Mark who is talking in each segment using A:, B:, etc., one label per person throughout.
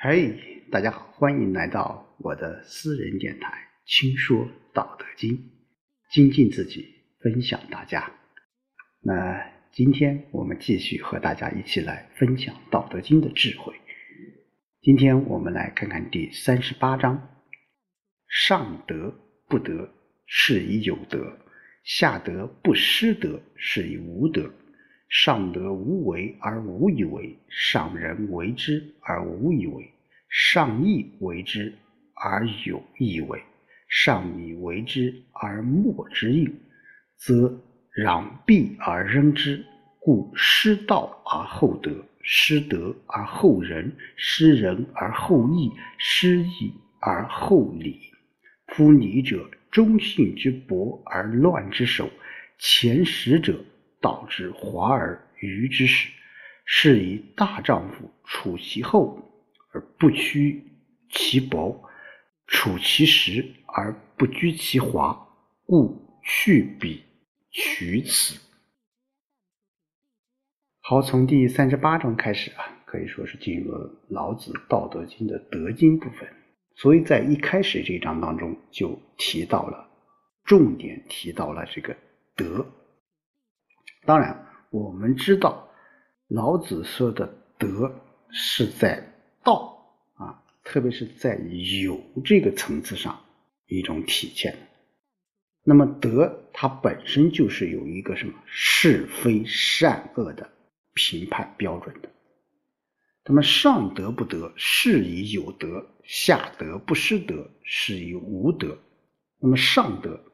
A: 嘿，大家好，欢迎来到我的私人电台《轻说道德经》，精进自己，分享大家。那今天我们继续和大家一起来分享《道德经》的智慧。今天我们来看看第三十八章：上德不德，是以有德；下德不失德，是以无德。上德无为而无以为，上人为之而无以为，上义为之而有以为，上礼为之而莫之应，则攘臂而扔之。故失道而后德，失德而后仁，失仁而后义，失义而后礼。夫礼者，忠信之薄而乱之首；前识者。导致华而愚之始，是以大丈夫处其厚而不屈其薄，处其实而不居其华，故去彼取此。好，从第三十八章开始啊，可以说是进入了老子《道德经》的德经部分。所以在一开始这一章当中就提到了，重点提到了这个德。当然，我们知道，老子说的德是在道啊，特别是在有这个层次上一种体现。那么德它本身就是有一个什么是非善恶的评判标准的。那么上德不德，是以有德；下德不失德，是以无德。那么上德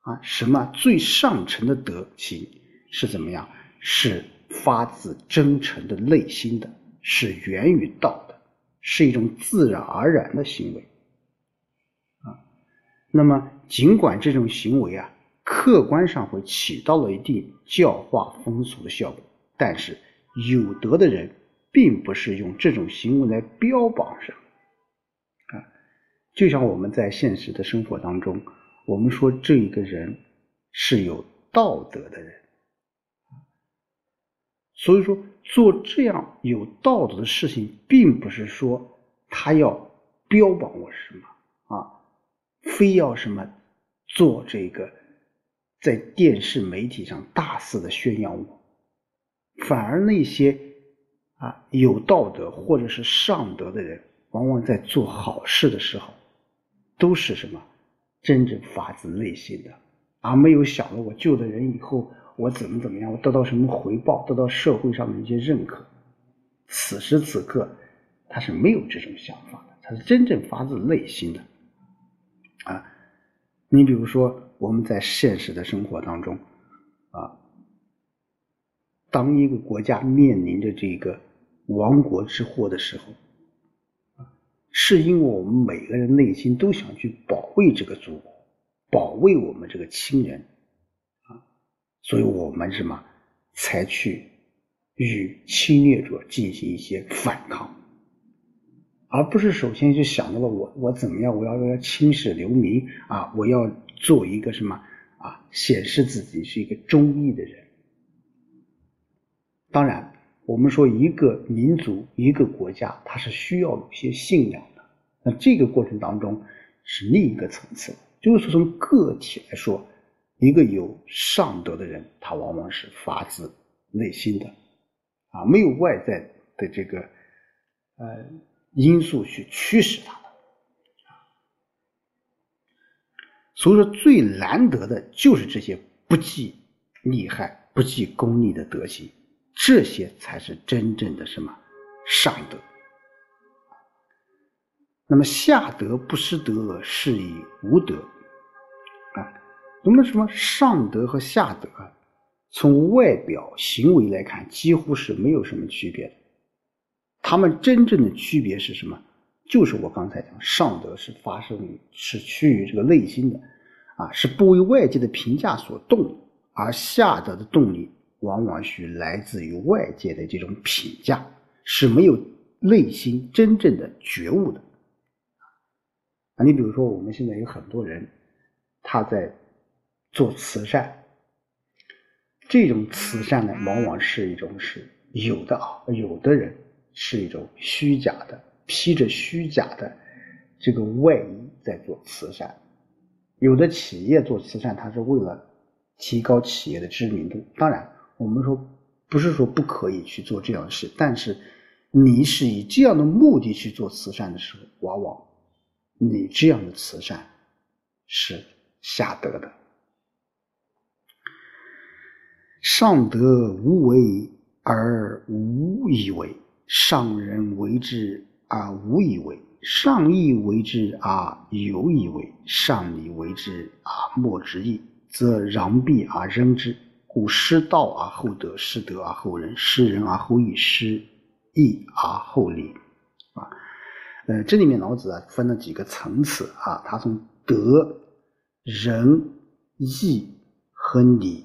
A: 啊，什么最上层的德行？是怎么样？是发自真诚的内心的，是源于道的，是一种自然而然的行为啊。那么，尽管这种行为啊，客观上会起到了一定教化风俗的效果，但是有德的人并不是用这种行为来标榜什么啊。就像我们在现实的生活当中，我们说这一个人是有道德的人。所以说，做这样有道德的事情，并不是说他要标榜我什么啊，非要什么做这个在电视媒体上大肆的宣扬我，反而那些啊有道德或者是上德的人，往往在做好事的时候，都是什么真正发自内心的，而没有想着我救了人以后。我怎么怎么样？我得到什么回报？得到社会上的一些认可？此时此刻，他是没有这种想法的，他是真正发自内心的。啊，你比如说，我们在现实的生活当中，啊，当一个国家面临着这个亡国之祸的时候，是因为我们每个人内心都想去保卫这个祖国，保卫我们这个亲人。所以我们什么才去与侵略者进行一些反抗，而不是首先就想到了我我怎么样，我要要青史留名啊，我要做一个什么啊，显示自己是一个忠义的人。当然，我们说一个民族一个国家，它是需要有些信仰的。那这个过程当中是另一个层次，就是说从个体来说。一个有上德的人，他往往是发自内心的，啊，没有外在的这个呃因素去驱使他的，所以说最难得的就是这些不计利害、不计功利的德行，这些才是真正的什么上德。那么下德不失德，是以无德。那么什么上德和下德，从外表行为来看，几乎是没有什么区别的。他们真正的区别是什么？就是我刚才讲，上德是发生于是趋于这个内心的，啊，是不为外界的评价所动，而下德的动力往往是来自于外界的这种评价，是没有内心真正的觉悟的。啊，你比如说，我们现在有很多人，他在。做慈善，这种慈善呢，往往是一种是有的啊，有的人是一种虚假的披着虚假的这个外衣在做慈善。有的企业做慈善，它是为了提高企业的知名度。当然，我们说不是说不可以去做这样的事，但是你是以这样的目的去做慈善的时候，往往你这样的慈善是下德的。上德无为而无以为，上人为之而无以为，上义为之而有以为，上礼为之而莫之义，则攘臂而扔之。故失道而后德，失德而后仁，失仁而后义，失义而后礼。啊，呃，这里面老子啊分了几个层次啊，他从德、仁、义和礼。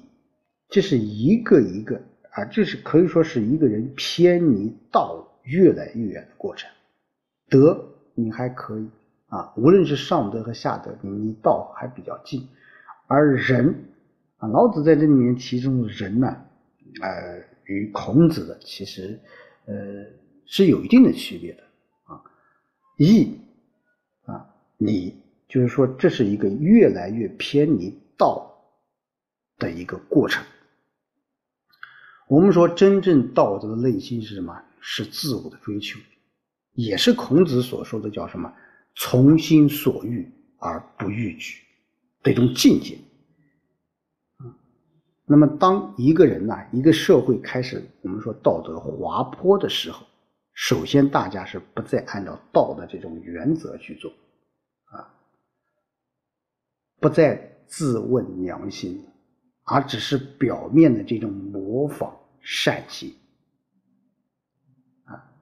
A: 这是一个一个啊，这是可以说是一个人偏离道越来越远的过程。德你还可以啊，无论是上德和下德，你离道还比较近。而仁啊，老子在这里面其中的仁呢，呃，与孔子的其实呃是有一定的区别的啊。义啊，你就是说这是一个越来越偏离道的一个过程。我们说，真正道德的内心是什么？是自我的追求，也是孔子所说的叫什么？从心所欲而不逾矩的一种境界。那么，当一个人呐，一个社会开始我们说道德滑坡的时候，首先大家是不再按照道的这种原则去做，啊，不再自问良心，而只是表面的这种模仿。善行啊，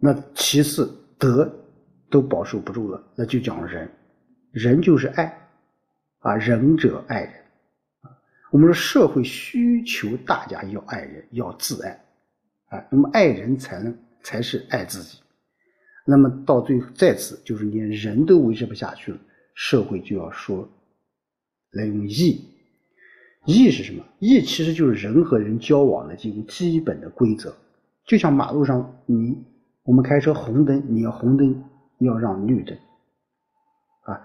A: 那其次德都保守不住了，那就讲仁，仁就是爱啊，仁者爱人啊。我们说社会需求大家要爱人，要自爱啊，那么爱人才能才是爱自己。那么到最后在此就是连人都维持不下去了，社会就要说来用义。义是什么？义其实就是人和人交往的这个基本的规则。就像马路上，你我们开车红灯，你要红灯要让绿灯，啊，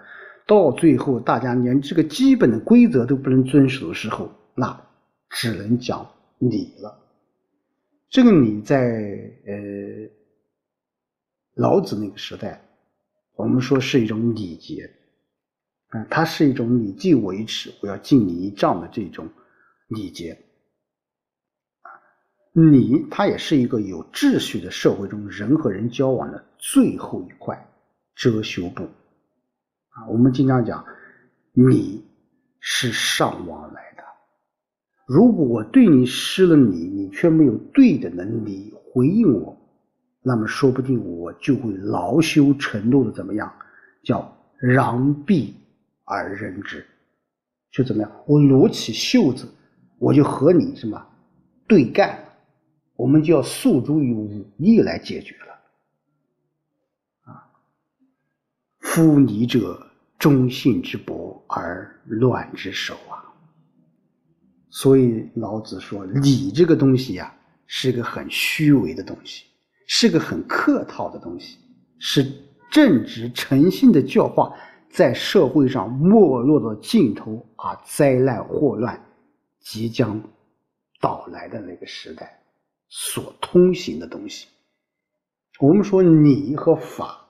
A: 到最后大家连这个基本的规则都不能遵守的时候，那只能讲礼了。这个礼在呃老子那个时代，我们说是一种礼节。啊，它是一种你敬我一尺，我要敬你一丈的这种礼节。啊，礼它也是一个有秩序的社会中人和人交往的最后一块遮羞布。啊，我们经常讲，你是上往来的。如果我对你施了礼，你却没有对等的礼回应我，那么说不定我就会恼羞成怒的怎么样？叫攘臂。而人之，就怎么样？我撸起袖子，我就和你什么对干？我们就要诉诸于武力来解决了。啊，夫礼者，忠信之薄而乱之首啊。所以老子说，礼这个东西呀，是个很虚伪的东西，是个很客套的东西，是正直诚信的教化。在社会上没落的尽头啊，灾难祸乱即将到来的那个时代，所通行的东西，我们说礼和法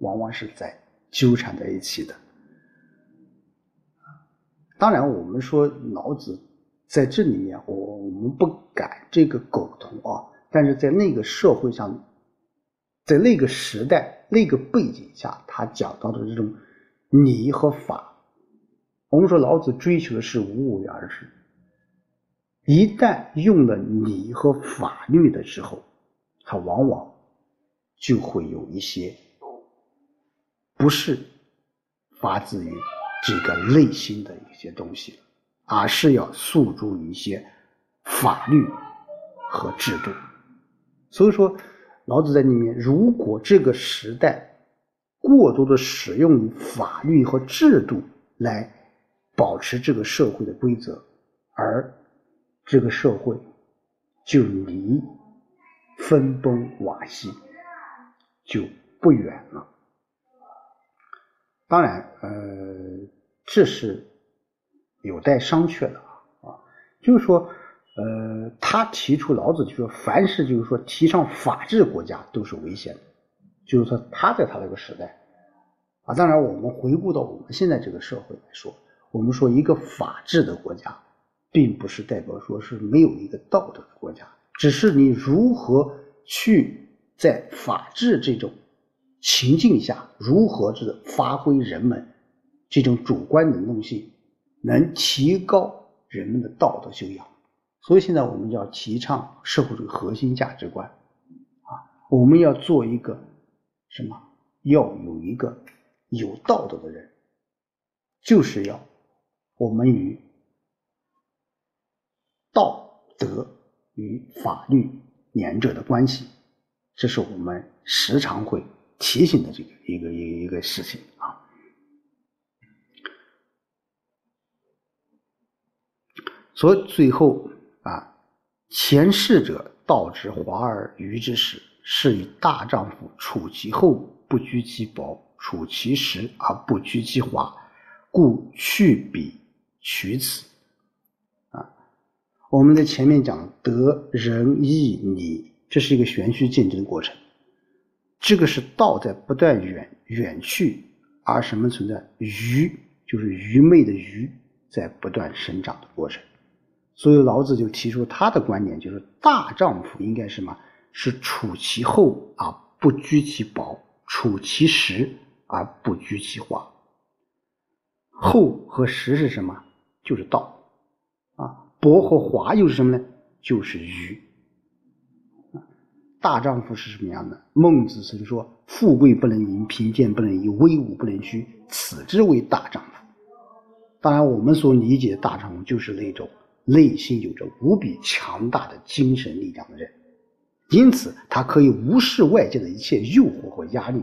A: 往往是在纠缠在一起的。当然，我们说老子在这里面，我我们不敢这个苟同啊，但是在那个社会上，在那个时代、那个背景下，他讲到的这种。礼和法，我们说老子追求的是无为而治。一旦用了礼和法律的时候，他往往就会有一些不是发自于这个内心的一些东西，而是要诉诸于一些法律和制度。所以说，老子在里面，如果这个时代。过多的使用法律和制度来保持这个社会的规则，而这个社会就离分崩瓦析就不远了。当然，呃，这是有待商榷的啊。就是说，呃，他提出老子就说，凡是就是说提倡法治国家都是危险的。就是说，他在他那个时代啊，当然我们回顾到我们现在这个社会来说，我们说一个法治的国家，并不是代表说是没有一个道德的国家，只是你如何去在法治这种。情境下如何是发挥人们这种主观能动性，能提高人们的道德修养？所以现在我们要提倡社会主义核心价值观啊，我们要做一个什么？要有一个有道德的人，就是要我们与道德与法律两者的关系，这是我们时常会。提醒的这个一个一个一个事情啊，所以最后啊，前世者道之华而愚之始，是以大丈夫处其厚不居其薄，处其实而不居其华，故去彼取此。啊，我们在前面讲德仁义礼，这是一个玄虚渐进的过程。这个是道在不断远远去，而什么存在？愚就是愚昧的愚，在不断生长的过程。所以老子就提出他的观点，就是大丈夫应该什么？是处其厚而不居其薄，处其实而不居其华。厚和实是什么？就是道啊。薄和华又是什么呢？就是愚。大丈夫是什么样的？孟子曾说：“富贵不能淫，贫贱不能移，威武不能屈，此之为大丈夫。”当然，我们所理解的大丈夫，就是那种内心有着无比强大的精神力量的人。因此，他可以无视外界的一切诱惑和压力。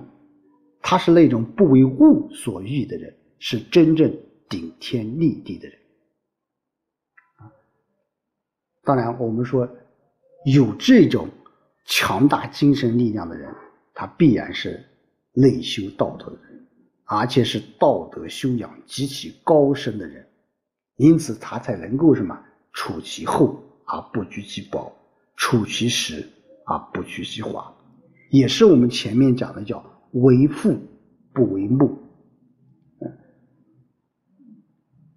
A: 他是那种不为物所欲的人，是真正顶天立地的人。当然，我们说有这种。强大精神力量的人，他必然是内修道德的人，而且是道德修养极其高深的人，因此他才能够什么处其厚而不居其薄，处其实啊不去其华，也是我们前面讲的叫为父不为目。嗯，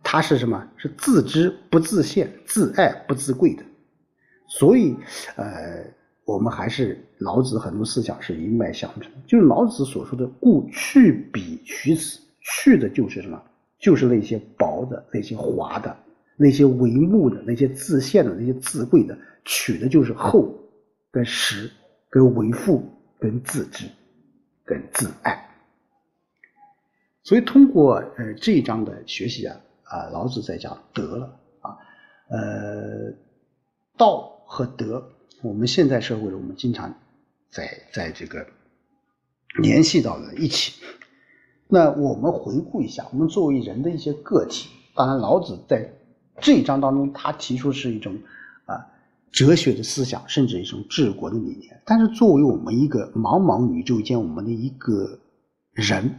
A: 他是什么？是自知不自见，自爱不自贵的，所以，呃。我们还是老子很多思想是一脉相承，就是老子所说的“故去彼取此”，去的就是什么？就是那些薄的、那些滑的、那些为目的、那些自现的、那些自贵的；取的就是厚、跟实、跟维护、跟自知、跟自爱。所以通过呃这一章的学习啊啊，老子在讲德了啊，呃，道和德。我们现在社会，我们经常在在这个联系到了一起。那我们回顾一下，我们作为人的一些个体，当然老子在这一章当中，他提出是一种啊哲学的思想，甚至一种治国的理念。但是作为我们一个茫茫宇宙间，我们的一个人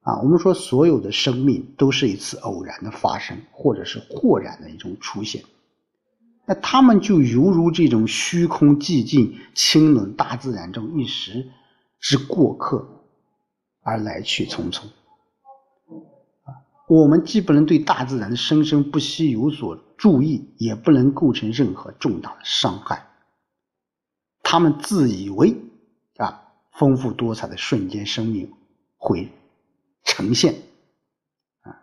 A: 啊，我们说所有的生命都是一次偶然的发生，或者是豁然的一种出现。那他们就犹如这种虚空寂静、清冷大自然中一时之过客，而来去匆匆。我们既不能对大自然的生生不息有所注意，也不能构成任何重大的伤害。他们自以为啊，丰富多彩的瞬间生命会呈现啊，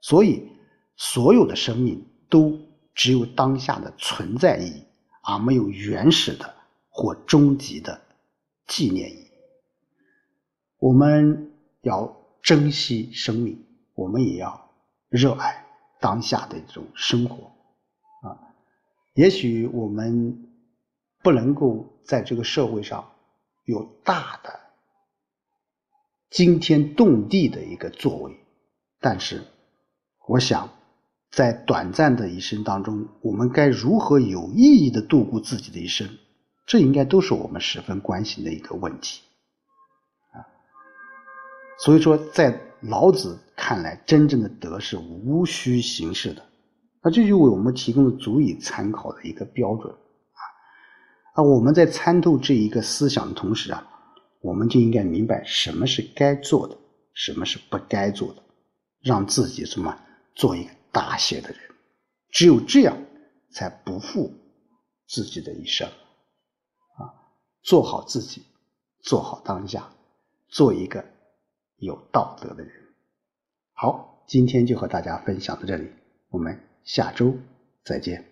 A: 所以所有的生命都。只有当下的存在意义，而没有原始的或终极的纪念意义。我们要珍惜生命，我们也要热爱当下的这种生活啊。也许我们不能够在这个社会上有大的惊天动地的一个作为，但是我想。在短暂的一生当中，我们该如何有意义的度过自己的一生？这应该都是我们十分关心的一个问题啊。所以说，在老子看来，真正的德是无需形式的。那这就为我们提供了足以参考的一个标准啊！啊，我们在参透这一个思想的同时啊，我们就应该明白什么是该做的，什么是不该做的，让自己什么做一个大写的人。只有这样，才不负自己的一生啊！做好自己，做好当下，做一个有道德的人。好，今天就和大家分享到这里，我们。下周再见。